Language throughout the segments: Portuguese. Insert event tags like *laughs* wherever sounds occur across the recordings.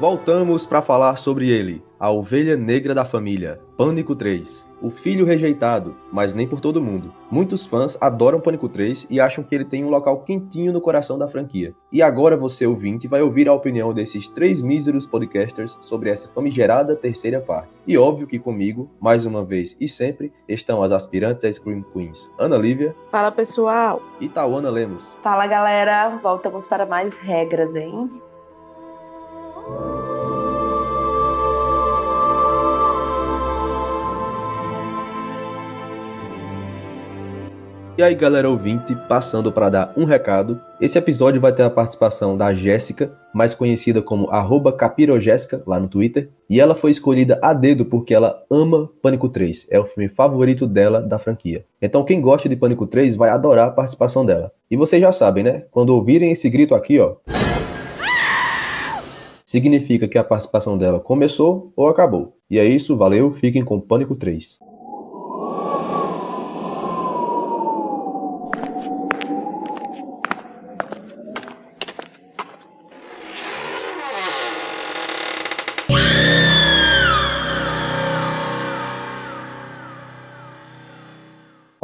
Voltamos para falar sobre ele, a ovelha negra da família, Pânico 3. O filho rejeitado, mas nem por todo mundo. Muitos fãs adoram Pânico 3 e acham que ele tem um local quentinho no coração da franquia. E agora você, ouvinte, vai ouvir a opinião desses três míseros podcasters sobre essa famigerada terceira parte. E óbvio que comigo, mais uma vez e sempre, estão as aspirantes a Scream Queens Ana Lívia. Fala pessoal. E Tawana Lemos. Fala galera, voltamos para mais regras, hein? E aí, galera ouvinte, passando para dar um recado. Esse episódio vai ter a participação da Jéssica, mais conhecida como @capirojéssica lá no Twitter, e ela foi escolhida a dedo porque ela ama Pânico 3, é o filme favorito dela da franquia. Então quem gosta de Pânico 3 vai adorar a participação dela. E vocês já sabem, né? Quando ouvirem esse grito aqui, ó, significa que a participação dela começou ou acabou. E é isso, valeu, fiquem com Pânico 3.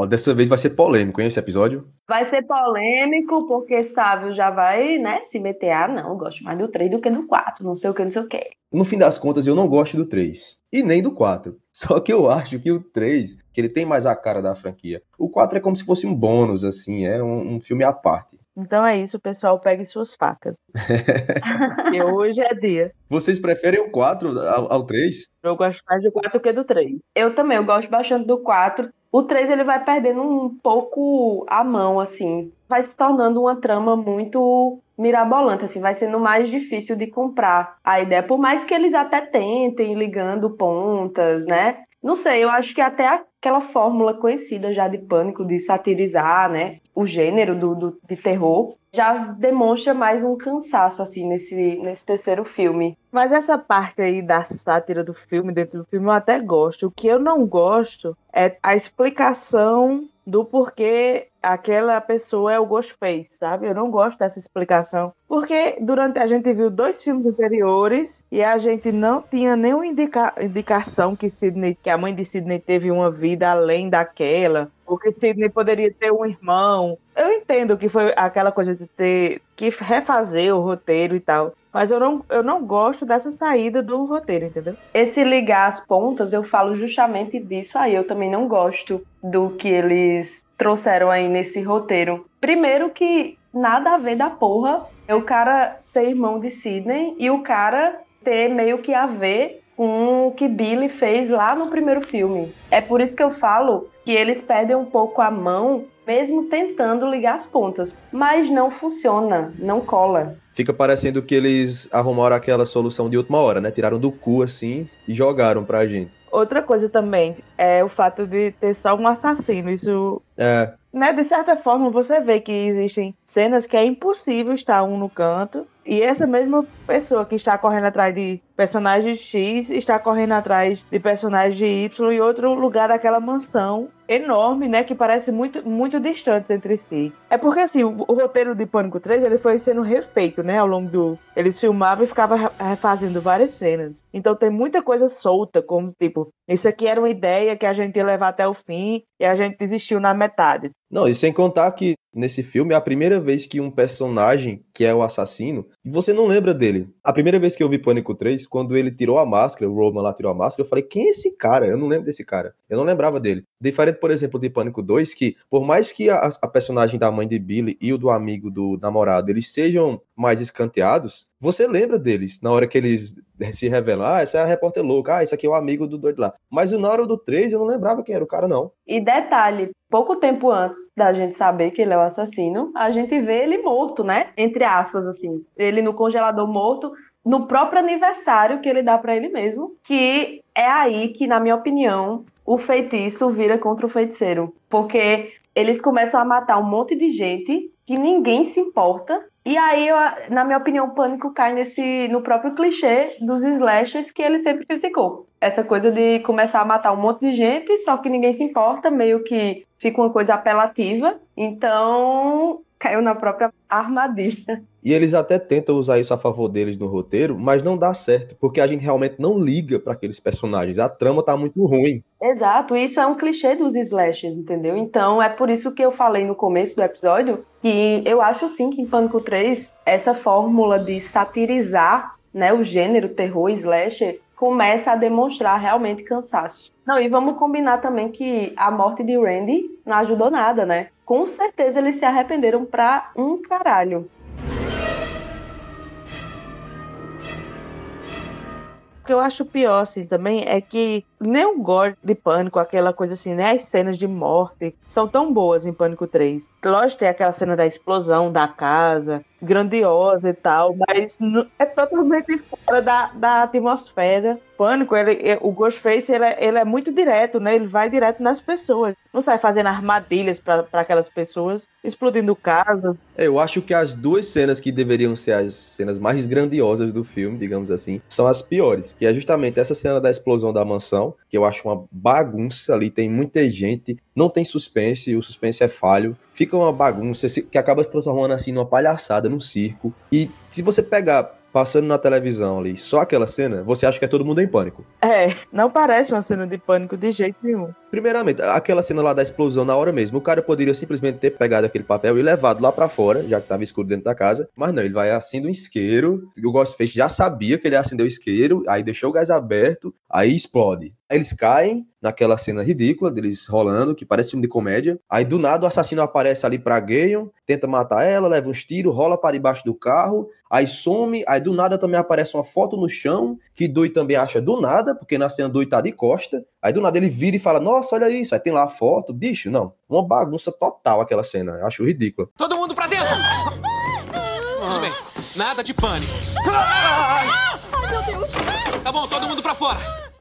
Dessa vez vai ser polêmico, hein, esse episódio? Vai ser polêmico, porque Sávio já vai, né, se meter. Ah, não, eu gosto mais do 3 do que do 4, não sei o que, não sei o que. No fim das contas, eu não gosto do 3. E nem do 4. *laughs* Só que eu acho que o 3, que ele tem mais a cara da franquia. O 4 é como se fosse um bônus, assim, é um, um filme à parte. Então é isso, pessoal. Pegue suas facas. *laughs* e hoje é dia. Vocês preferem o 4 ao, ao 3? Eu gosto mais do 4 do que do 3. Eu também, eu gosto bastante do 4. O 3 ele vai perdendo um pouco a mão, assim. Vai se tornando uma trama muito mirabolante, assim, vai sendo mais difícil de comprar a ideia. Por mais que eles até tentem ligando pontas, né? Não sei, eu acho que até aquela fórmula conhecida já de pânico, de satirizar, né? O gênero do, do, de terror, já demonstra mais um cansaço, assim, nesse, nesse terceiro filme. Mas essa parte aí da sátira do filme, dentro do filme, eu até gosto. O que eu não gosto é a explicação do porquê aquela pessoa é o Ghostface, sabe? Eu não gosto dessa explicação. Porque durante a gente viu dois filmes anteriores e a gente não tinha nenhuma indica indicação que Sidney, que a mãe de Sidney teve uma vida além daquela, ou que Sidney poderia ter um irmão. Eu entendo que foi aquela coisa de ter que refazer o roteiro e tal. Mas eu não, eu não gosto dessa saída do roteiro, entendeu? Esse ligar as pontas, eu falo justamente disso aí. Eu também não gosto do que eles trouxeram aí nesse roteiro. Primeiro que nada a ver da porra é o cara ser irmão de Sidney e o cara ter meio que a ver com o que Billy fez lá no primeiro filme. É por isso que eu falo que eles perdem um pouco a mão, mesmo tentando ligar as pontas. Mas não funciona, não cola fica parecendo que eles arrumaram aquela solução de última hora, né? Tiraram do cu assim e jogaram pra gente. Outra coisa também é o fato de ter só um assassino. Isso. É. Né, de certa forma, você vê que existem cenas que é impossível estar um no canto e essa mesma pessoa que está correndo atrás de personagem X está correndo atrás de personagem Y em outro lugar daquela mansão enorme, né, que parece muito, muito distantes entre si. É porque assim, o, o, roteiro de Pânico 3, ele foi sendo refeito, né, ao longo do eles filmavam e ficavam refazendo várias cenas. Então tem muita coisa solta, como tipo, isso aqui era uma ideia que a gente ia levar até o fim e a gente desistiu na metade. Não, e sem contar que nesse filme é a primeira vez que um personagem, que é o assassino, você não lembra dele. A primeira vez que eu vi Pânico 3, quando ele tirou a máscara, o Roman lá tirou a máscara, eu falei, quem é esse cara? Eu não lembro desse cara. Eu não lembrava dele. Diferente, por exemplo, de Pânico 2, que por mais que a, a personagem da mãe de Billy e o do amigo do namorado, eles sejam mais escanteados, você lembra deles na hora que eles se revelam, ah, essa é a repórter louca, ah, esse aqui é o amigo do doido lá. Mas na hora do 3 eu não lembrava quem era o cara, não. E detalhe, pouco tempo antes da gente saber que ele é o assassino, a gente vê ele morto, né? Entre aspas, assim. Ele no congelador morto, no próprio aniversário que ele dá para ele mesmo, que é aí que, na minha opinião, o feitiço vira contra o feiticeiro. Porque eles começam a matar um monte de gente que ninguém se importa. E aí, eu, na minha opinião, o pânico cai nesse no próprio clichê dos slashers que ele sempre criticou. Essa coisa de começar a matar um monte de gente, só que ninguém se importa, meio que fica uma coisa apelativa. Então, caiu na própria armadilha. E eles até tentam usar isso a favor deles no roteiro, mas não dá certo, porque a gente realmente não liga para aqueles personagens. A trama tá muito ruim. Exato, isso é um clichê dos slashers, entendeu? Então é por isso que eu falei no começo do episódio que eu acho sim que em Pânico 3 essa fórmula de satirizar né, o gênero terror slasher começa a demonstrar realmente cansaço. Não, e vamos combinar também que a morte de Randy não ajudou nada, né? Com certeza eles se arrependeram pra um caralho. O que eu acho pior, assim, também é que nem o gore de Pânico, aquela coisa assim, né? As cenas de morte são tão boas em Pânico 3. Lógico, tem aquela cena da explosão da casa, grandiosa e tal, mas é totalmente fora da, da atmosfera. Pânico, ele, o Ghostface, ele, é, ele é muito direto, né? Ele vai direto nas pessoas. Não sai fazendo armadilhas para aquelas pessoas, explodindo casa. É, eu acho que as duas cenas que deveriam ser as cenas mais grandiosas do filme, digamos assim, são as piores. Que é justamente essa cena da explosão da mansão, que eu acho uma bagunça ali, tem muita gente, não tem suspense, o suspense é falho, fica uma bagunça que acaba se transformando assim numa palhaçada, num circo. E se você pegar passando na televisão ali, só aquela cena, você acha que é todo mundo em pânico. É, não parece uma cena de pânico de jeito nenhum. Primeiramente, aquela cena lá da explosão na hora mesmo, o cara poderia simplesmente ter pegado aquele papel e levado lá para fora, já que tava escuro dentro da casa, mas não, ele vai acender um isqueiro, o Ghostface já sabia que ele acendeu o isqueiro, aí deixou o gás aberto, aí explode. Eles caem naquela cena ridícula deles rolando, que parece filme de comédia. Aí do nada o assassino aparece ali pra Gayon, tenta matar ela, leva uns tiros, rola para debaixo do carro, aí some, aí do nada também aparece uma foto no chão, que Doi também acha do nada, porque na cena Doi tá de costa. Aí do nada ele vira e fala: Nossa, olha isso, aí tem lá a foto, bicho, não. Uma bagunça total aquela cena, eu acho ridícula. Todo mundo pra dentro! Tudo bem, nada de pânico. Ai, meu Deus! Tá bom, todo mundo pra fora!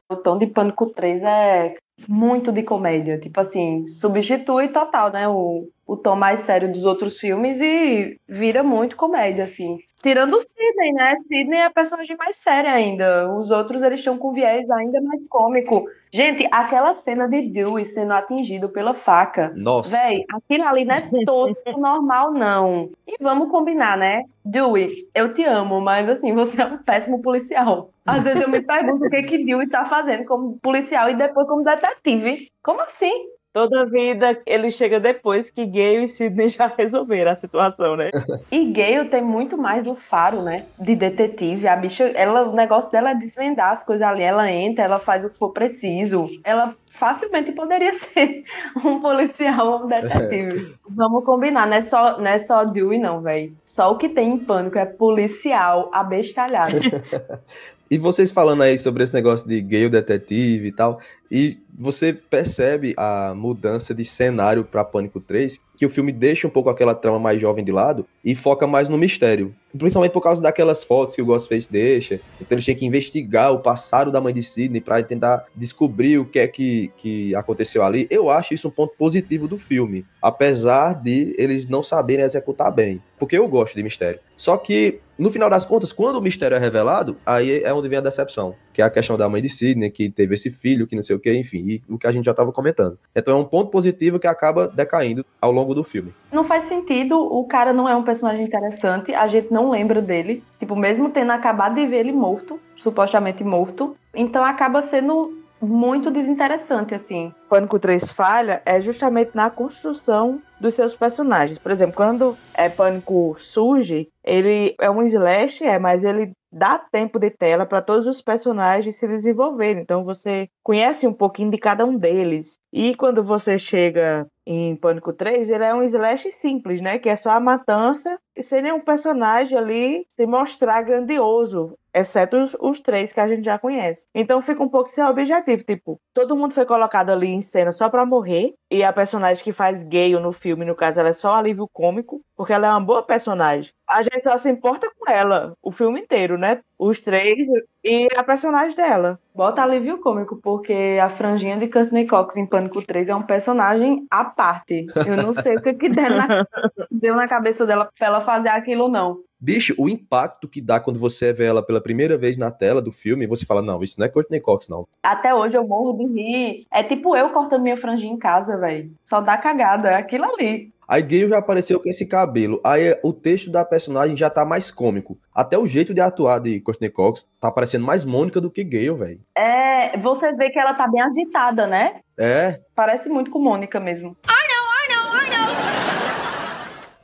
O tom de Pânico 3 é muito de comédia. Tipo assim, substitui total, né? O, o tom mais sério dos outros filmes e vira muito comédia, assim. Tirando o Sidney, né? Sidney é a personagem mais séria ainda. Os outros, eles estão com viés ainda mais cômico. Gente, aquela cena de Dewey sendo atingido pela faca. Nossa. Véi, aquilo ali não é tosco *laughs* normal, não. E vamos combinar, né? Dewey, eu te amo, mas assim, você é um péssimo policial. Às vezes eu me pergunto o que que Dewey tá fazendo como policial e depois como detetive. Como assim? Toda vida ele chega depois que Gale e Sidney já *laughs* resolveram a situação, né? *laughs* e Gale tem muito mais o faro, né? De detetive. A bicha, ela, o negócio dela é desvendar as coisas ali. Ela entra, ela faz o que for preciso. Ela facilmente poderia *laughs* ser um policial ou um detetive. É. Vamos combinar, não é só, não é só Dewey, não, velho. Só o que tem em pânico é policial abestalhado. E vocês falando aí sobre esse negócio de gay detetive e tal, e você percebe a mudança de cenário para Pânico 3, que o filme deixa um pouco aquela trama mais jovem de lado e foca mais no mistério. Principalmente por causa daquelas fotos que o Ghostface deixa. Então ele tinha que investigar o passado da mãe de Sidney para tentar descobrir o que é que, que aconteceu ali. Eu acho isso um ponto positivo do filme, apesar de eles não saberem executar bem. Porque eu gosto de mistério. Só que, no final das contas, quando o mistério é revelado, aí é onde vem a decepção. Que é a questão da mãe de Sidney, que teve esse filho, que não sei o que, enfim, e o que a gente já estava comentando. Então é um ponto positivo que acaba decaindo ao longo do filme. Não faz sentido, o cara não é um personagem interessante, a gente não lembra dele. Tipo, mesmo tendo acabado de ver ele morto, supostamente morto, então acaba sendo muito desinteressante, assim. Pânico 3 falha é justamente na construção dos seus personagens. Por exemplo, quando é Pânico surge, ele é um slash, é, mas ele dá tempo de tela para todos os personagens se desenvolverem. Então você conhece um pouquinho de cada um deles. E quando você chega em Pânico 3, ele é um slash simples, né? Que é só a matança e sem nenhum personagem ali se mostrar grandioso, exceto os, os, três que a gente já conhece. Então fica um pouco sem objetivo, tipo, todo mundo foi colocado ali em cena só para morrer e a personagem que faz Gale no filme, no caso, ela é só alívio cômico, porque ela é uma boa personagem. A gente só se importa com ela o filme inteiro, né? Os três e a personagem dela. Bota alívio cômico, porque a franjinha de Courtney Cox em Pânico 3 é um personagem à parte. Eu não sei o que, que deu, na, *laughs* deu na cabeça dela pra ela fazer aquilo, não. Bicho, o impacto que dá quando você vê ela pela primeira vez na tela do filme, você fala, não, isso não é Courtney Cox, não. Até hoje eu morro de rir. É tipo eu cortando minha franjinha em casa, velho. Só dá cagada, é aquilo ali. Aí Gale já apareceu com esse cabelo. Aí o texto da personagem já tá mais cômico. Até o jeito de atuar de Courtney Cox tá parecendo mais Mônica do que Gale, velho. É, você vê que ela tá bem agitada, né? É, Parece muito com Mônica mesmo.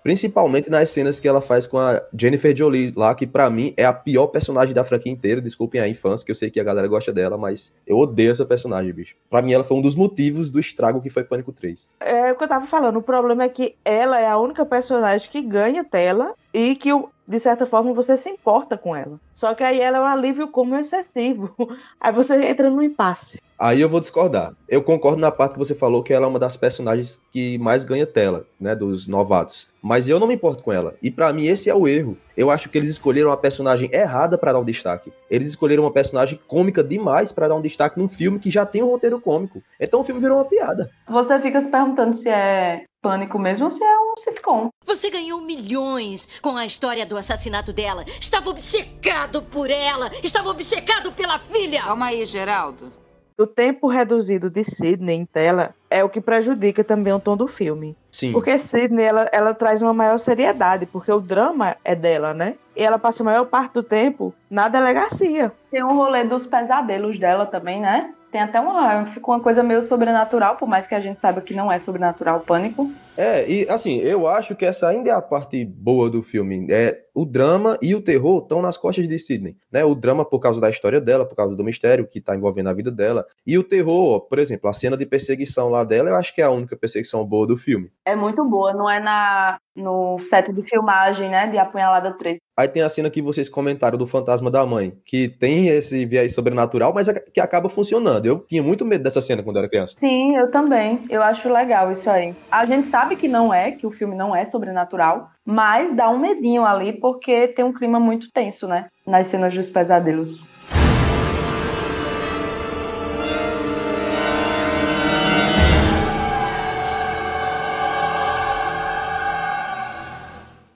Principalmente nas cenas que ela faz com a Jennifer Jolie lá, que pra mim é a pior personagem da franquia inteira. Desculpem a infância, que eu sei que a galera gosta dela, mas eu odeio essa personagem, bicho. Pra mim ela foi um dos motivos do estrago que foi Pânico 3. É o que eu tava falando. O problema é que ela é a única personagem que ganha tela e que, de certa forma, você se importa com ela. Só que aí ela é um alívio como excessivo. *laughs* Aí você entra no impasse. Aí eu vou discordar. Eu concordo na parte que você falou que ela é uma das personagens que mais ganha tela, né, dos novatos. Mas eu não me importo com ela. E pra mim esse é o erro. Eu acho que eles escolheram a personagem errada pra dar um destaque. Eles escolheram uma personagem cômica demais pra dar um destaque num filme que já tem um roteiro cômico. Então o filme virou uma piada. Você fica se perguntando se é pânico mesmo ou se é um sitcom. Você ganhou milhões com a história do assassinato dela. Estava obcecado por ela. Estava obcecado pela filha. Calma aí, Geraldo. O tempo reduzido de Sidney em tela é o que prejudica também o tom do filme. Sim. Porque Sidney, ela, ela traz uma maior seriedade, porque o drama é dela, né? E ela passa a maior parte do tempo na delegacia. Tem um rolê dos pesadelos dela também, né? Tem até uma. Ficou uma coisa meio sobrenatural, por mais que a gente saiba que não é sobrenatural o pânico. É, e assim, eu acho que essa ainda é a parte boa do filme. É o drama e o terror estão nas costas de Sidney, né? O drama por causa da história dela, por causa do mistério que tá envolvendo a vida dela, e o terror, por exemplo, a cena de perseguição lá dela, eu acho que é a única perseguição boa do filme. É muito boa, não é na no set de filmagem, né? De Apunhalada 3. Aí tem a cena que vocês comentaram do fantasma da mãe, que tem esse viés sobrenatural, mas é que acaba funcionando. Eu tinha muito medo dessa cena quando eu era criança. Sim, eu também. Eu acho legal isso aí. A gente sabe que não é, que o filme não é sobrenatural, mas dá um medinho ali porque tem um clima muito tenso, né? Nas cenas dos pesadelos.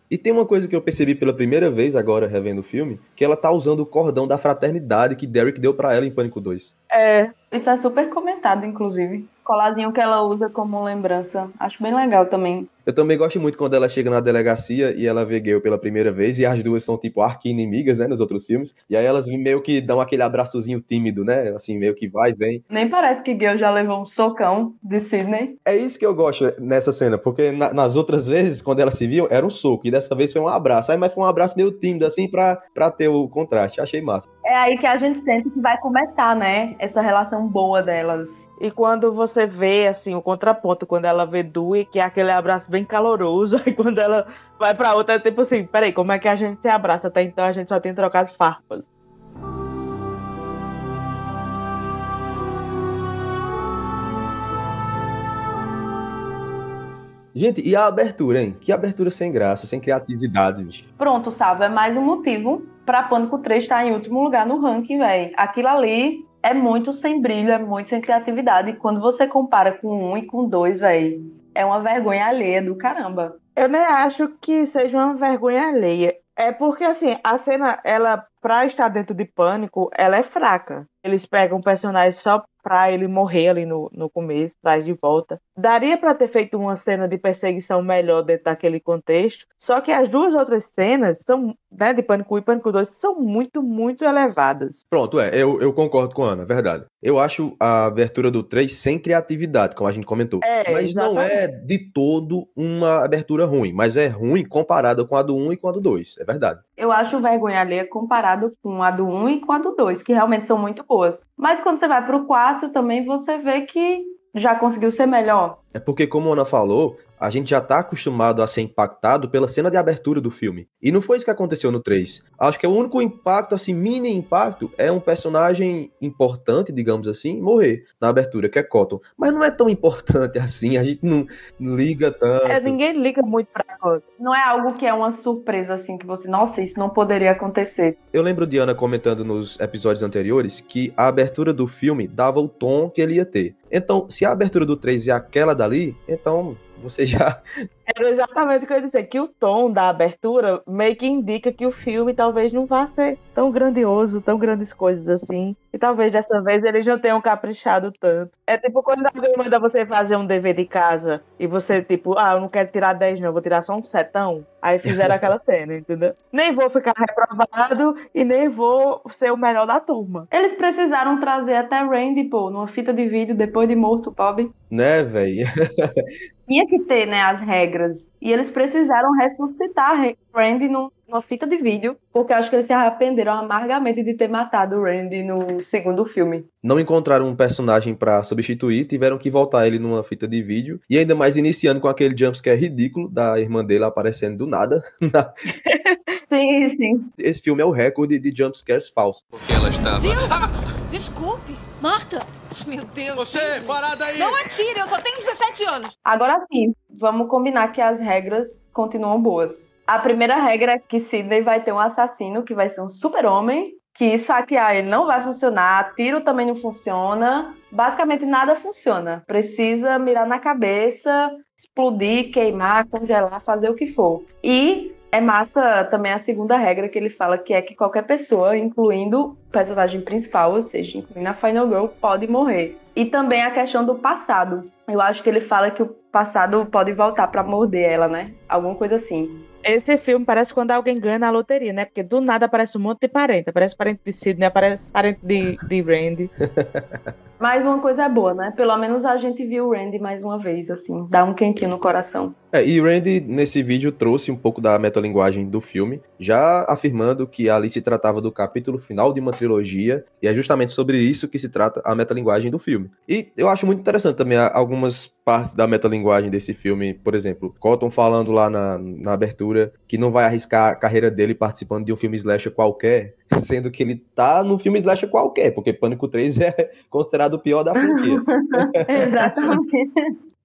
E tem uma coisa que eu percebi pela primeira vez agora revendo o filme, que ela tá usando o cordão da fraternidade que Derek deu pra ela em Pânico 2. É, Isso é super comentado, inclusive. Colazinho que ela usa como lembrança. Acho bem legal também. Eu também gosto muito quando ela chega na delegacia e ela vê Gale pela primeira vez, e as duas são tipo arqui-inimigas, né, nos outros filmes. E aí elas meio que dão aquele abraçozinho tímido, né, assim, meio que vai e vem. Nem parece que Gale já levou um socão de Sidney. É isso que eu gosto nessa cena, porque na- nas outras vezes, quando elas se viam, era um soco, e dessa vez foi um abraço. Aí, mas foi um abraço meio tímido, assim, pra, pra ter o contraste. Achei massa. É aí que a gente sente que vai começar, né? Essa relação boa delas. E quando você vê, assim, o contraponto, quando ela vê Dewey, que é aquele abraço bem caloroso, *laughs* aí quando ela vai pra outra, é tipo assim, peraí, como é que a gente se abraça? Até então a gente só tem trocado farpas. Gente, e a abertura, hein? Que abertura sem graça, sem criatividade, bicho. Pronto, Salvo, é mais um motivo pra Pânico 3 estar em último lugar no ranking, velho. Aquilo ali é muito sem brilho, é muito sem criatividade. E quando você compara com um e com dois, velho, é uma vergonha alheia do caramba. Eu nem acho que seja uma vergonha alheia. É porque, assim, a cena, ela, pra estar dentro de pânico, ela é fraca. Eles pegam o personagem só pra ele morrer ali no, no começo, traz de volta. Daria pra ter feito uma cena de perseguição melhor dentro daquele contexto. Só que as duas outras cenas são, né, de Pânico 1 e Pânico 2, são muito, muito elevadas. Pronto, é, eu, eu concordo com a Ana, verdade. Eu acho a abertura do 3 sem criatividade, como a gente comentou. É, mas não é de todo uma abertura ruim, mas é ruim comparada com a do 1 e com a do 2, é verdade. Eu acho vergonha alheia comparado com a do 1 e com a do 2, que realmente são muito boas. Mas quando você vai pro 4 também, você vê que já conseguiu ser melhor. É porque, como a Ana falou, a gente já tá acostumado a ser impactado pela cena de abertura do filme. E não foi isso que aconteceu no 3. Acho que o único impacto, assim, mini impacto, é um personagem importante, digamos assim, morrer na abertura, que é Cotton. Mas não é tão importante *laughs* assim, a gente não liga tanto. É, ninguém liga muito pra Cotton. Não é algo que é uma surpresa, assim, que você, nossa, isso não poderia acontecer. Eu lembro de Ana comentando nos episódios anteriores que a abertura do filme dava o tom que ele ia ter. Então, se a abertura do 3 é aquela dali, então você já. Era exatamente o que eu ia dizer, que o tom da abertura meio que indica que o filme talvez não vá ser tão grandioso, tão grandes coisas assim. E talvez dessa vez eles não tenham caprichado tanto. É tipo quando alguém manda você fazer um dever de casa e você, tipo, ah, eu não quero tirar 10, não, eu vou tirar só um setão. Aí fizeram *laughs* aquela cena, entendeu? Nem vou ficar reprovado e nem vou ser o melhor da turma. Eles precisaram trazer até Randy, pô, numa fita de vídeo depois de morto, pobre. Né, velho? *laughs* Tinha que ter, né, as regras. E eles precisaram ressuscitar Randy numa fita de vídeo, porque acho que eles se arrependeram amargamente de ter matado o Randy no segundo filme. Não encontraram um personagem para substituir, tiveram que voltar ele numa fita de vídeo, e ainda mais iniciando com aquele jumpscare ridículo da irmã dele aparecendo do nada. *laughs* sim, sim. Esse filme é o recorde de jumpscares falsos. Porque ela estava... Jill, desculpe. Marta, *laughs* meu Deus. Você, Sidney. parada aí! Não atire, eu só tenho 17 anos. Agora sim, vamos combinar que as regras continuam boas. A primeira regra é que Sidney vai ter um assassino que vai ser um super-homem, que esfaquear ele não vai funcionar, tiro também não funciona, basicamente nada funciona. Precisa mirar na cabeça, explodir, queimar, congelar, fazer o que for. E é massa também a segunda regra que ele fala, que é que qualquer pessoa, incluindo o personagem principal, ou seja, incluindo a Final Girl, pode morrer. E também a questão do passado. Eu acho que ele fala que o passado pode voltar para morder ela, né? Alguma coisa assim. Esse filme parece quando alguém ganha na loteria, né? Porque do nada aparece um monte de parente. Aparece parente de Sidney, aparece parente de, de Randy. *laughs* Mas uma coisa é boa, né? Pelo menos a gente viu o Randy mais uma vez, assim. Dá um quentinho no coração. É, e Randy, nesse vídeo, trouxe um pouco da metalinguagem do filme, já afirmando que ali se tratava do capítulo final de uma trilogia, e é justamente sobre isso que se trata a metalinguagem do filme. E eu acho muito interessante também algumas partes da metalinguagem desse filme, por exemplo, Cotton falando lá na, na abertura que não vai arriscar a carreira dele participando de um filme slasher qualquer, *laughs* sendo que ele tá no filme slasher qualquer, porque Pânico 3 *laughs* é considerado o pior da franquia. *laughs* Exatamente.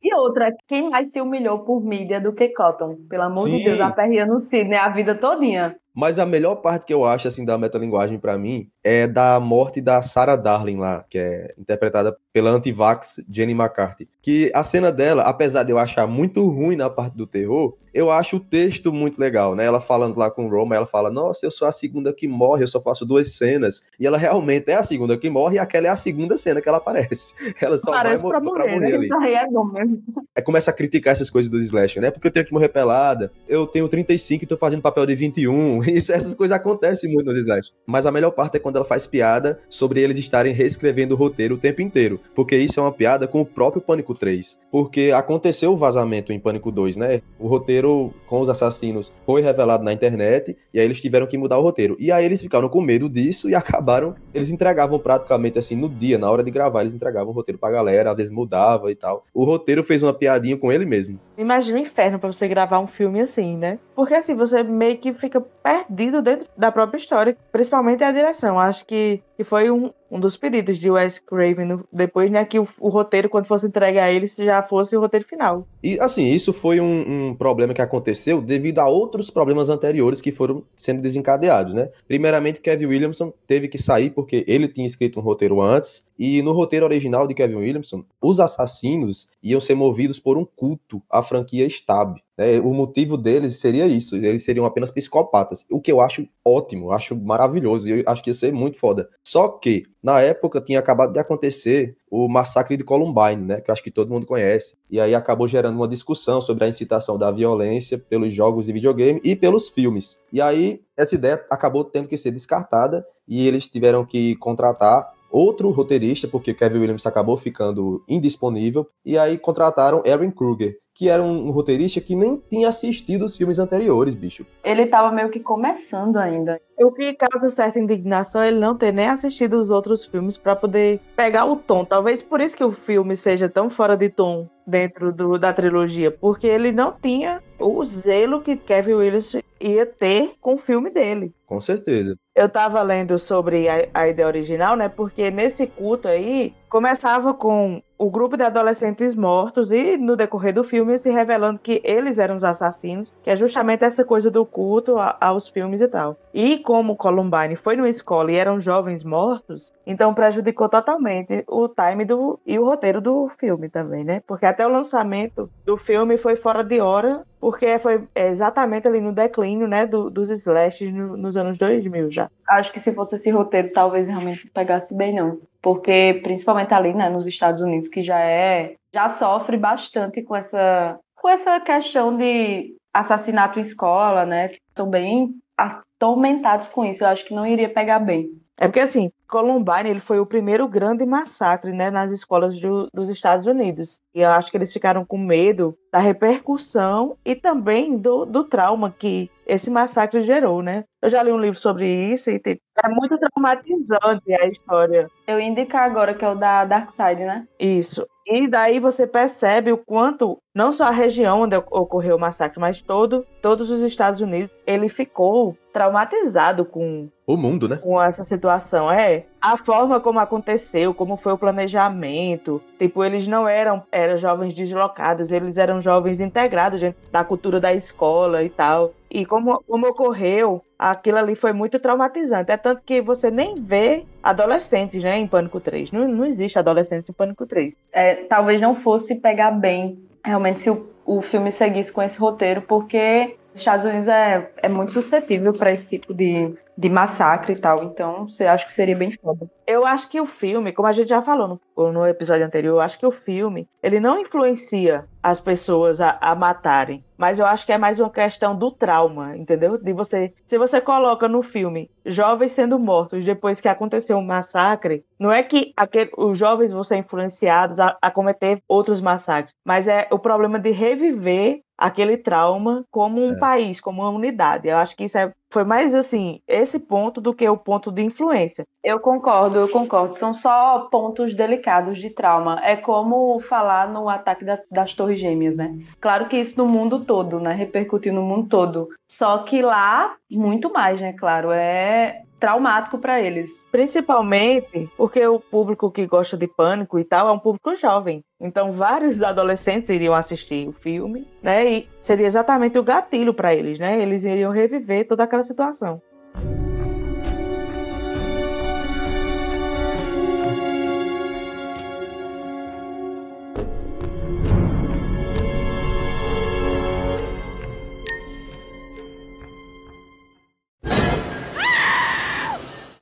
E outra, quem mais se humilhou por mídia do que Cotton? Pelo amor Sim. de Deus, aperreando o Sidney a vida todinha. Mas a melhor parte que eu acho, assim, da metalinguagem pra mim é da morte da Sarah Darling lá, que é interpretada pela antivax Jenny McCarthy. Que a cena dela, apesar de eu achar muito ruim na parte do terror, eu acho o texto muito legal, né? Ela falando lá com Roma, ela fala: Nossa, eu sou a segunda que morre, eu só faço duas cenas. E ela realmente é a segunda que morre, e aquela é a segunda cena que ela aparece. *laughs* Ela só Parece vai pra mo- morrer, né? ali. É bom mesmo. É, começa a criticar essas coisas do slasher, né? Porque eu tenho que morrer pelada, eu tenho 35 e tô fazendo papel de 21. *laughs* Isso, essas coisas acontecem muito nos slasher. Mas a melhor parte é quando ela faz piada sobre eles estarem reescrevendo o roteiro o tempo inteiro. Porque isso é uma piada com o próprio Pânico 3. Porque aconteceu o vazamento em Pânico 2, né? O roteiro com os assassinos foi revelado na internet e aí eles tiveram que mudar o roteiro. E aí eles ficaram com medo disso e *laughs* acabaram. Eles entregavam praticamente assim no dia, na hora de gravar, eles entregavam o roteiro pra galera, às vezes mudava e tal. O roteiro fez uma piadinha com ele mesmo. Imagina o inferno pra você gravar um filme assim, né? Porque assim, você meio que fica perdido dentro da própria história, principalmente a direção. Acho que, que foi um, um dos pedidos de Wes Craven depois, né? Que o, o roteiro, quando fosse entregue a ele, já fosse o roteiro final. E assim, isso foi um, um problema que aconteceu devido a outros problemas anteriores que foram sendo desencadeados, né? Primeiramente, Kevin Williamson teve que sair porque ele tinha escrito um roteiro antes, e no roteiro original de Kevin Williamson, os assassinos iam ser movidos por um culto à franquia Stab. Né? O motivo deles seria isso, eles seriam apenas psicopatas, o que eu acho ótimo, eu acho maravilhoso, eu acho que ia ser muito foda. Só que, na época, tinha acabado de acontecer o massacre de Columbine, né, que eu acho que todo mundo conhece, e aí acabou gerando uma discussão sobre a incitação da violência pelos jogos de videogame e pelos filmes. E aí, essa ideia acabou tendo que ser descartada, e eles tiveram que contratar outro roteirista, porque Kevin Williams acabou ficando indisponível, e aí contrataram Aaron Kruger, que era um, roteirista que nem tinha assistido os filmes anteriores, bicho. Ele tava meio que começando ainda. O que causa certa indignação é ele não ter nem assistido os outros filmes pra poder pegar o tom. Talvez por isso que o filme seja tão fora de tom dentro do, da trilogia, porque ele não tinha o zelo que Kevin Williams ia ter com o filme dele. Com certeza. Eu tava lendo sobre a, a, ideia original, né? Porque nesse culto aí começava com o grupo de adolescentes mortos e no decorrer do filme se revelando que eles eram os assassinos, que é justamente essa coisa do culto aos filmes e tal. E como Columbine foi numa escola e eram jovens mortos, então prejudicou totalmente o time do e o roteiro do filme também, né? Porque até o lançamento do filme foi fora de hora porque foi exatamente ali no declínio, né, do, dos slashes no, nos anos 2000 já. Acho que se fosse esse roteiro, talvez realmente pegasse bem não, porque principalmente ali, né, nos Estados Unidos, que já é, já sofre bastante com essa, com essa questão de assassinato em escola, né, são bem atormentados com isso. Eu acho que não iria pegar bem. É porque assim, Columbine ele foi o primeiro grande massacre né, nas escolas do, dos Estados Unidos. E eu acho que eles ficaram com medo da repercussão e também do, do trauma que esse massacre gerou, né? Eu já li um livro sobre isso e tipo, é muito traumatizante a história. Eu ia indicar agora que é o da Dark Side, né? Isso. E daí você percebe o quanto, não só a região onde ocorreu o massacre, mas todo, todos os Estados Unidos, ele ficou traumatizado com o mundo, né? Com essa situação. É, a forma como aconteceu, como foi o planejamento. Tipo, eles não eram, eram jovens deslocados, eles eram jovens integrados gente, da cultura da escola e tal. E como, como ocorreu, aquilo ali foi muito traumatizante. É tanto que você nem vê adolescentes, né, em Pânico 3. Não, não existe adolescentes em Pânico 3. É, talvez não fosse pegar bem, realmente, se o, o filme seguisse com esse roteiro, porque os Estados Unidos é, é muito suscetível para esse tipo de, de massacre e tal. Então, você acha que seria bem foda. Eu acho que o filme, como a gente já falou no, no episódio anterior, eu acho que o filme, ele não influencia as pessoas a, a, matarem. Mas eu acho que é mais uma questão do trauma, entendeu? De você. Se você coloca no filme jovens sendo mortos depois que aconteceu um massacre, não é que aquele, os jovens vão ser influenciados a, a cometer outros massacres, mas é o problema de reviver aquele trauma como um é. país, como uma unidade. Eu acho que isso é, foi mais assim, esse ponto do que o ponto de influência. Eu concordo, eu concordo. São só pontos delicados de trauma. É como falar no ataque da, das Torres Gêmeas, né? Claro que isso no mundo todo, né? Repercutiu no mundo todo. Só que lá, muito mais, né? Claro, é traumático para eles. Principalmente porque o público que gosta de pânico e tal é um público jovem. Então vários adolescentes iriam assistir o filme, né? E seria exatamente o gatilho para eles, né? Eles iriam reviver toda aquela situação.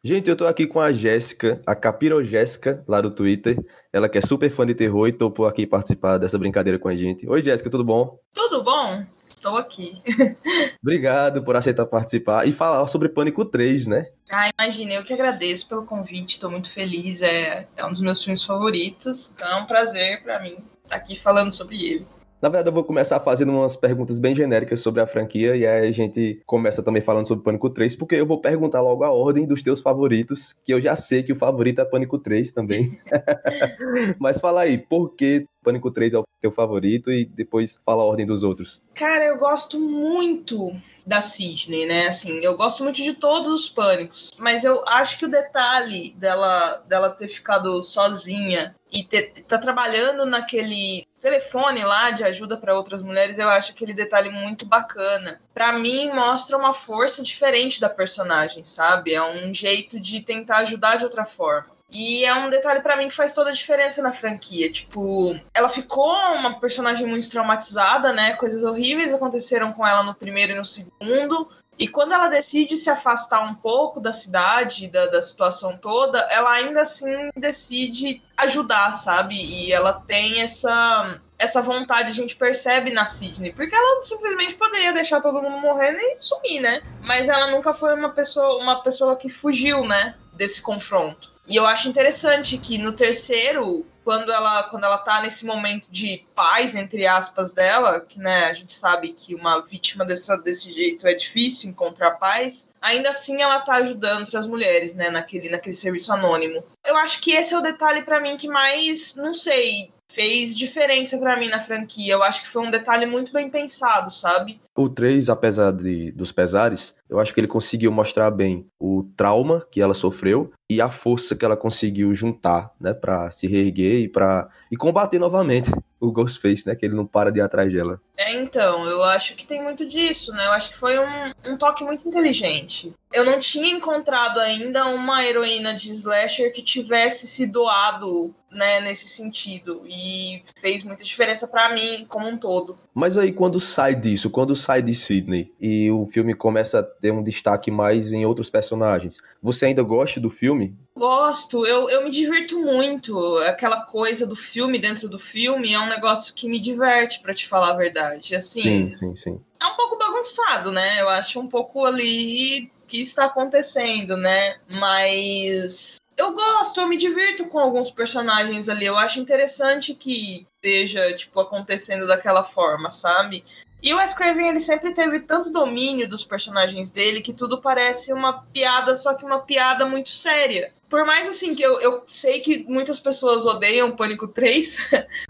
Gente, eu tô aqui com a Jéssica, a Capiro Jéssica, lá do Twitter. Ela que é super fã de terror e topou aqui participar dessa brincadeira com a gente. Oi, Jéssica, tudo bom? Tudo bom? Estou aqui. *laughs* Obrigado por aceitar participar e falar sobre Pânico 3, né? Ah, imagina, eu que agradeço pelo convite, estou muito feliz, é, é um dos meus filmes favoritos, então é um prazer para mim estar aqui falando sobre ele. Na verdade, eu vou começar fazendo umas perguntas bem genéricas sobre a franquia e aí a gente começa também falando sobre Pânico 3, porque eu vou perguntar logo a ordem dos teus favoritos, que eu já sei que o favorito é Pânico 3 também. *laughs* *laughs* Mas fala aí, por que Pânico 3 é o teu favorito e depois fala a ordem dos outros. Cara, eu gosto muito da Sidney, né? Assim, eu gosto muito de todos os pânicos, mas eu acho que o detalhe dela dela ter ficado sozinha e ter, tá trabalhando naquele telefone lá de ajuda para outras mulheres, eu acho aquele detalhe muito bacana. Para mim mostra uma força diferente da personagem, sabe? É um jeito de tentar ajudar de outra forma. E é um detalhe para mim que faz toda a diferença na franquia. Tipo, ela ficou uma personagem muito traumatizada, né? Coisas horríveis aconteceram com ela no primeiro e no segundo. E quando ela decide se afastar um pouco da cidade, da, da situação toda, ela ainda assim decide ajudar, sabe? E ela tem essa, essa vontade, a gente percebe na Sidney. Porque ela simplesmente poderia deixar todo mundo morrendo e sumir, né? Mas ela nunca foi uma pessoa, uma pessoa que fugiu, né? Desse confronto. E eu acho interessante que no terceiro, quando ela, quando ela tá nesse momento de paz, entre aspas, dela, que né, a gente sabe que uma vítima dessa, desse jeito é difícil encontrar paz, ainda assim ela tá ajudando outras mulheres, né, naquele, naquele serviço anônimo. Eu acho que esse é o detalhe para mim que mais, não sei, fez diferença para mim na franquia. Eu acho que foi um detalhe muito bem pensado, sabe? O 3, apesar de, dos pesares, eu acho que ele conseguiu mostrar bem o trauma que ela sofreu e a força que ela conseguiu juntar, né, para se reerguer e para e combater novamente *laughs* o Ghostface, né, que ele não para de ir atrás dela. É, então, eu acho que tem muito disso, né? Eu acho que foi um, um toque muito inteligente. Eu não tinha encontrado ainda uma heroína de slasher que tivesse se doado, né, nesse sentido e fez muita diferença para mim como um todo. Mas aí quando sai disso, quando sai de Sidney e o filme começa a ter um destaque mais em outros personagens, você ainda gosta do filme? Gosto, eu, eu me divirto muito. Aquela coisa do filme dentro do filme é um negócio que me diverte, para te falar a verdade. Assim, sim, sim, sim. É um pouco bagunçado, né? Eu acho um pouco ali que está acontecendo, né? Mas eu gosto, eu me divirto com alguns personagens ali. Eu acho interessante que esteja, tipo, acontecendo daquela forma, sabe? E o Wes Craven, ele sempre teve tanto domínio dos personagens dele que tudo parece uma piada, só que uma piada muito séria. Por mais assim que eu, eu sei que muitas pessoas odeiam Pânico 3,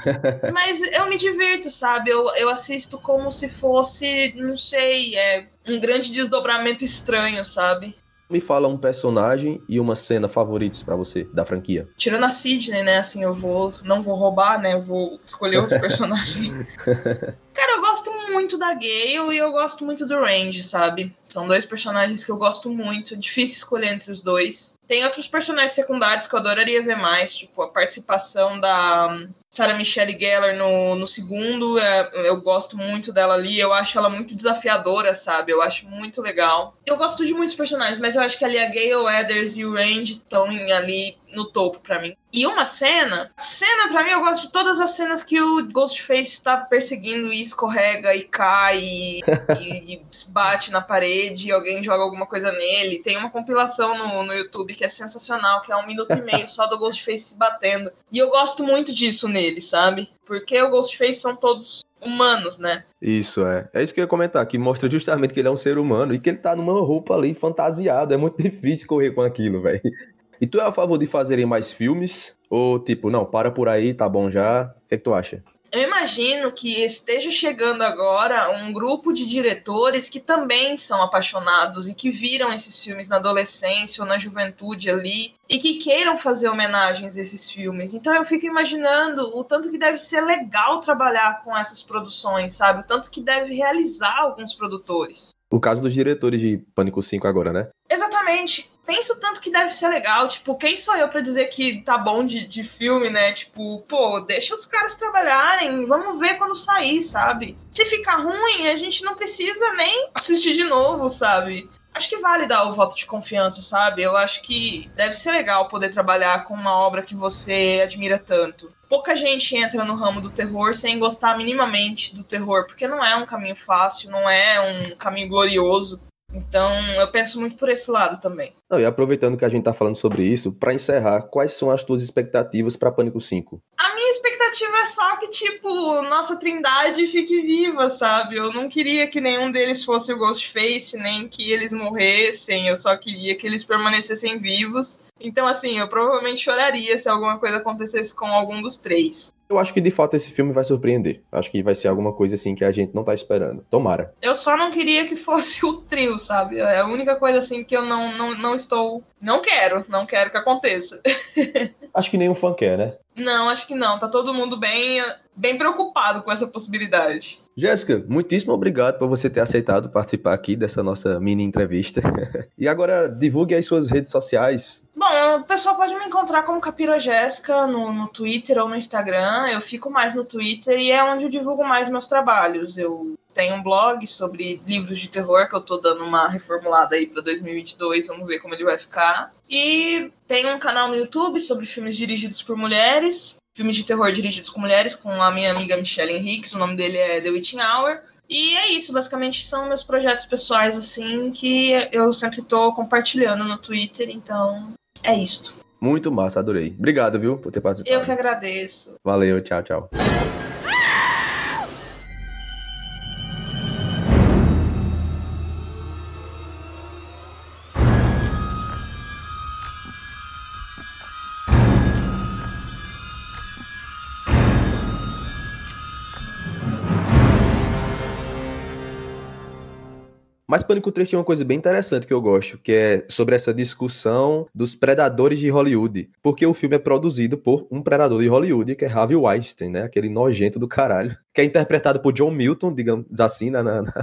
*laughs* mas eu me divirto, sabe? Eu, eu assisto como se fosse, não sei, é um grande desdobramento estranho, sabe? Me fala um personagem e uma cena favoritos para você da franquia. Tirando a Sidney, né? Assim, eu vou. Não vou roubar, né? Eu vou escolher outro *laughs* personagem. Cara, eu gosto muito da Gale e eu gosto muito do Range, sabe? São dois personagens que eu gosto muito. Difícil escolher entre os dois. Tem outros personagens secundários que eu adoraria ver mais, tipo a participação da Sarah Michelle Gellar no, no segundo. É, eu gosto muito dela ali. Eu acho ela muito desafiadora, sabe? Eu acho muito legal. Eu gosto de muitos personagens, mas eu acho que ali a Gale Edders e o Range estão ali no topo para mim. E uma cena, cena para mim eu gosto de todas as cenas que o Ghostface está perseguindo e escorrega e cai e, *laughs* e, e bate na parede e alguém joga alguma coisa nele. Tem uma compilação no, no YouTube que é sensacional, que é um minuto e meio só do Ghostface se batendo. E eu gosto muito disso nele, sabe? Porque o Ghostface são todos humanos, né? Isso, é. É isso que eu ia comentar, que mostra justamente que ele é um ser humano e que ele tá numa roupa ali fantasiado. É muito *laughs* difícil correr com aquilo, velho. E tu é a favor de fazerem mais filmes? Ou tipo, não, para por aí, tá bom já? O que, é que tu acha? Eu imagino que esteja chegando agora um grupo de diretores que também são apaixonados e que viram esses filmes na adolescência ou na juventude ali e que queiram fazer homenagens a esses filmes. Então eu fico imaginando o tanto que deve ser legal trabalhar com essas produções, sabe? O tanto que deve realizar alguns produtores. O caso dos diretores de Pânico 5 agora, né? Exatamente. Penso tanto que deve ser legal. Tipo, quem sou eu para dizer que tá bom de, de filme, né? Tipo, pô, deixa os caras trabalharem. Vamos ver quando sair, sabe? Se ficar ruim, a gente não precisa nem assistir de novo, sabe? Acho que vale dar o voto de confiança, sabe? Eu acho que deve ser legal poder trabalhar com uma obra que você admira tanto. Pouca gente entra no ramo do terror sem gostar minimamente do terror, porque não é um caminho fácil, não é um caminho glorioso. Então, eu penso muito por esse lado também. Não, e aproveitando que a gente tá falando sobre isso, para encerrar, quais são as tuas expectativas para Pânico 5? A minha expectativa é só que, tipo, nossa trindade fique viva, sabe? Eu não queria que nenhum deles fosse o Ghostface, nem que eles morressem, eu só queria que eles permanecessem vivos. Então, assim, eu provavelmente choraria se alguma coisa acontecesse com algum dos três. Eu acho que de fato esse filme vai surpreender. Acho que vai ser alguma coisa assim que a gente não tá esperando. Tomara. Eu só não queria que fosse *laughs* o trio, sabe? É a única coisa assim que eu não, não, não estou. Não quero, não quero que aconteça. *laughs* acho que nenhum fã quer, né? Não, acho que não. Tá todo mundo bem, bem preocupado com essa possibilidade. Jéssica, muitíssimo obrigado por você ter aceitado participar aqui dessa nossa mini entrevista. *laughs* e agora divulgue as suas redes sociais. Bom, o pessoal pode me encontrar como Capira Jéssica no, no Twitter ou no Instagram. Eu fico mais no Twitter e é onde eu divulgo mais meus trabalhos. Eu tenho um blog sobre livros de terror que eu tô dando uma reformulada aí para 2022, vamos ver como ele vai ficar. E tenho um canal no YouTube sobre filmes dirigidos por mulheres, filmes de terror dirigidos com mulheres, com a minha amiga Michelle Henriques, o nome dele é The Witching Hour. E é isso, basicamente são meus projetos pessoais, assim, que eu sempre tô compartilhando no Twitter, então é isto. Muito massa, adorei. Obrigado, viu, por ter participado. Eu que agradeço. Valeu, tchau, tchau. Mas Pânico 3 tem uma coisa bem interessante que eu gosto, que é sobre essa discussão dos predadores de Hollywood. Porque o filme é produzido por um predador de Hollywood, que é Harvey Weinstein, né? Aquele nojento do caralho. *laughs* Que é interpretado por John Milton, digamos assim, na, na, na,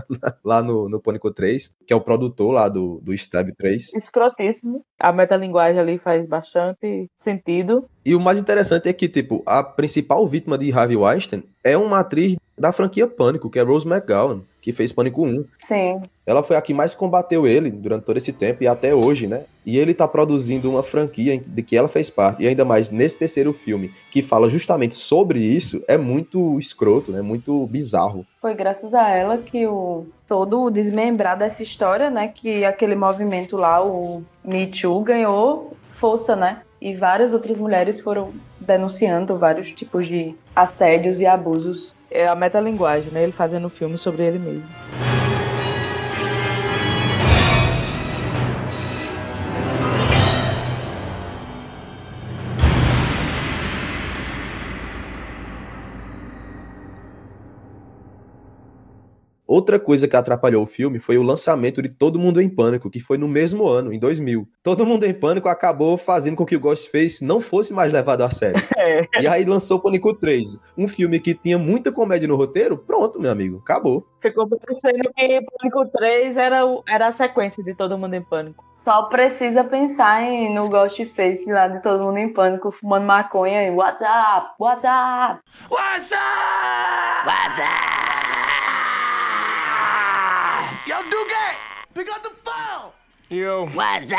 lá no, no Pânico 3, que é o produtor lá do, do Stab 3. Escrotíssimo. A metalinguagem ali faz bastante sentido. E o mais interessante é que, tipo, a principal vítima de Harvey Weinstein é uma atriz da franquia Pânico, que é Rose McGowan, que fez Pânico 1. Sim. Ela foi a que mais combateu ele durante todo esse tempo e até hoje, né? E ele tá produzindo uma franquia de que ela fez parte. E ainda mais nesse terceiro filme, que fala justamente sobre isso, é muito escroto, né? Muito bizarro. Foi graças a ela que o todo o desmembrar dessa história, né? Que aquele movimento lá, o Me Too, ganhou força, né? E várias outras mulheres foram denunciando vários tipos de assédios e abusos. É a metalinguagem, né? Ele fazendo filme sobre ele mesmo. Outra coisa que atrapalhou o filme foi o lançamento de Todo Mundo em Pânico, que foi no mesmo ano, em 2000. Todo Mundo em Pânico acabou fazendo com que o Ghostface não fosse mais levado a sério. *laughs* É. E aí lançou Pânico 3, um filme que tinha muita comédia no roteiro. Pronto, meu amigo, acabou. Ficou parecendo que Pânico 3 era, o- era a sequência de Todo Mundo em Pânico. Só precisa pensar em, no Ghostface lá de todo mundo em pânico, fumando maconha e What's up? What's up? What's up? What's up? Yo, Duque, pick up the phone. Yo. What's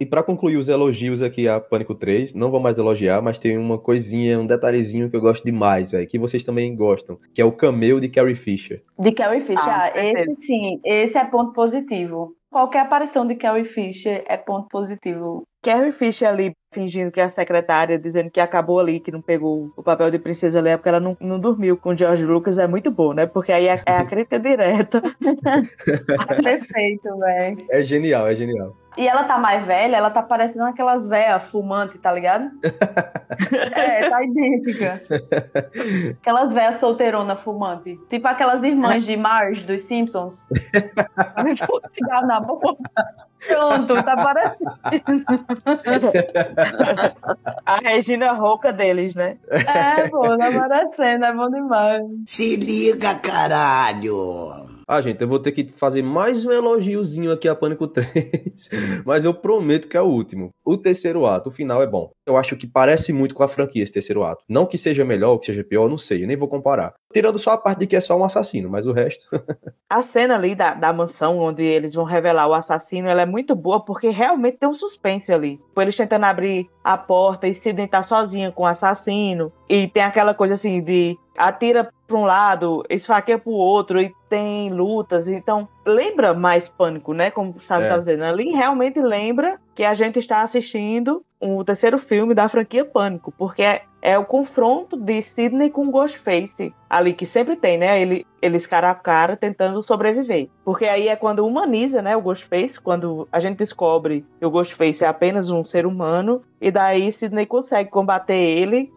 E pra concluir os elogios aqui a Pânico 3, não vou mais elogiar, mas tem uma coisinha, um detalhezinho que eu gosto demais, velho, que vocês também gostam, que é o cameo de Carrie Fisher. De Carrie Fisher. Ah, Ah, esse sim, esse é ponto positivo. Qualquer aparição de Carrie Fisher é ponto positivo. Carrie Fisher ali fingindo que é a secretária, dizendo que acabou ali, que não pegou o papel de Princesa Leia porque ela não, não dormiu com o George Lucas, é muito bom, né? Porque aí é, é a crítica direta. *laughs* Perfeito, velho. É genial, é genial. E ela tá mais velha, ela tá parecendo aquelas véias fumantes, tá ligado? *laughs* é, tá idêntica. Aquelas véias solteirona fumante. Tipo aquelas irmãs de Marge dos Simpsons. Pô, cigarro na boca. Pronto, tá parecendo. A Regina Rouca deles, né? É, pô, tá parecendo, é bom demais. Se liga, caralho. Ah, gente, eu vou ter que fazer mais um elogiozinho aqui a Pânico *laughs* 3, mas eu prometo que é o último. O terceiro ato, o final é bom. Eu acho que parece muito com a franquia esse terceiro ato. Não que seja melhor que seja pior, não sei, eu nem vou comparar. Tirando só a parte de que é só um assassino, mas o resto. *laughs* A cena ali da, da mansão, onde eles vão revelar o assassino, ela é muito boa porque realmente tem um suspense ali. Tipo, Eles tentando abrir a porta e se dentar sozinha com o assassino. E tem aquela coisa assim de atira para um lado, esfaqueia para o outro e tem lutas. Então, lembra mais pânico, né? Como o Sábio É. tá dizendo. Ali realmente lembra que a gente está assistindo o terceiro filme da franquia Pânico, porque é, é o confronto de Sidney com Ghostface ali que sempre tem, né? Ele, eles cara a cara tentando sobreviver. Porque aí é quando humaniza, né, o Ghostface, quando a gente descobre que o Ghostface é apenas um ser humano, e daí Sidney consegue combater ele.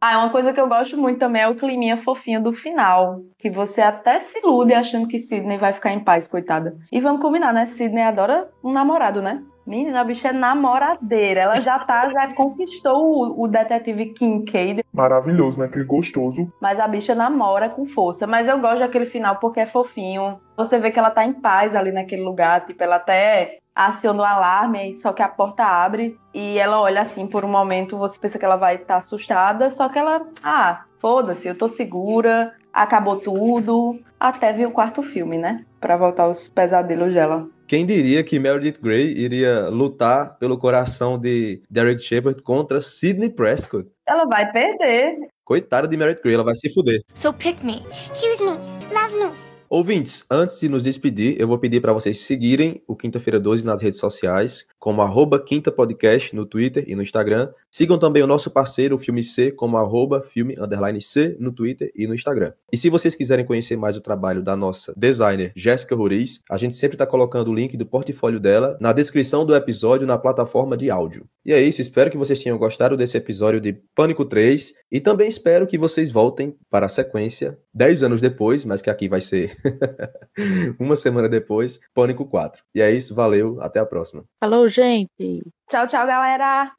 Ah, uma coisa que eu gosto muito também é o climinha fofinho do final. Que você até se ilude achando que Sidney vai ficar em paz, coitada. E vamos combinar, né? Sidney adora um namorado, né? Menina, a bicha é namoradeira. Ela já tá, já conquistou o, o detetive Kincaid, Maravilhoso, né? Aquele gostoso. mas a bicha namora com força. Mas eu gosto daquele final porque é fofinho. Você vê que ela tá em paz ali naquele lugar. Tipo, ela até aciona o alarme, só que a porta abre e ela olha assim por um momento. Você pensa que ela vai estar assustada, só que ela, ah, foda-se, eu tô segura, acabou tudo. Até vir o quarto filme, né? Pra voltar aos pesadelos dela. Quem diria que Meredith Grey iria lutar pelo coração de Derek Shepard contra Sidney Prescott? Ela vai perder. Coitada de Meredith Grey, ela vai se fuder. So pick me. Choose me. Love me. Ouvintes, antes de nos despedir, eu vou pedir para vocês seguirem o Quinta-feira 12 nas redes sociais, como arroba Quinta Podcast no Twitter e no Instagram. Sigam também o nosso parceiro, o Filme C, como arroba filme underline C no Twitter e no Instagram. E se vocês quiserem conhecer mais o trabalho da nossa designer Jéssica Roriz, a gente sempre está colocando o link do portfólio dela na descrição do episódio na plataforma de áudio. E é isso, espero que vocês tenham gostado desse episódio de Pânico 3 e também espero que vocês voltem para a sequência 10 anos depois, mas que aqui vai ser *laughs* uma semana depois, Pânico 4. E é isso, valeu, até a próxima. Falou, gente. Tchau, tchau, galera.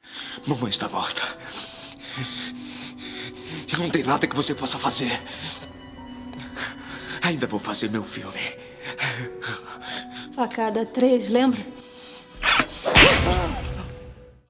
Mamãe está morta. Não tem nada que você possa fazer. Ainda vou fazer meu filme. Facada 3, lembra?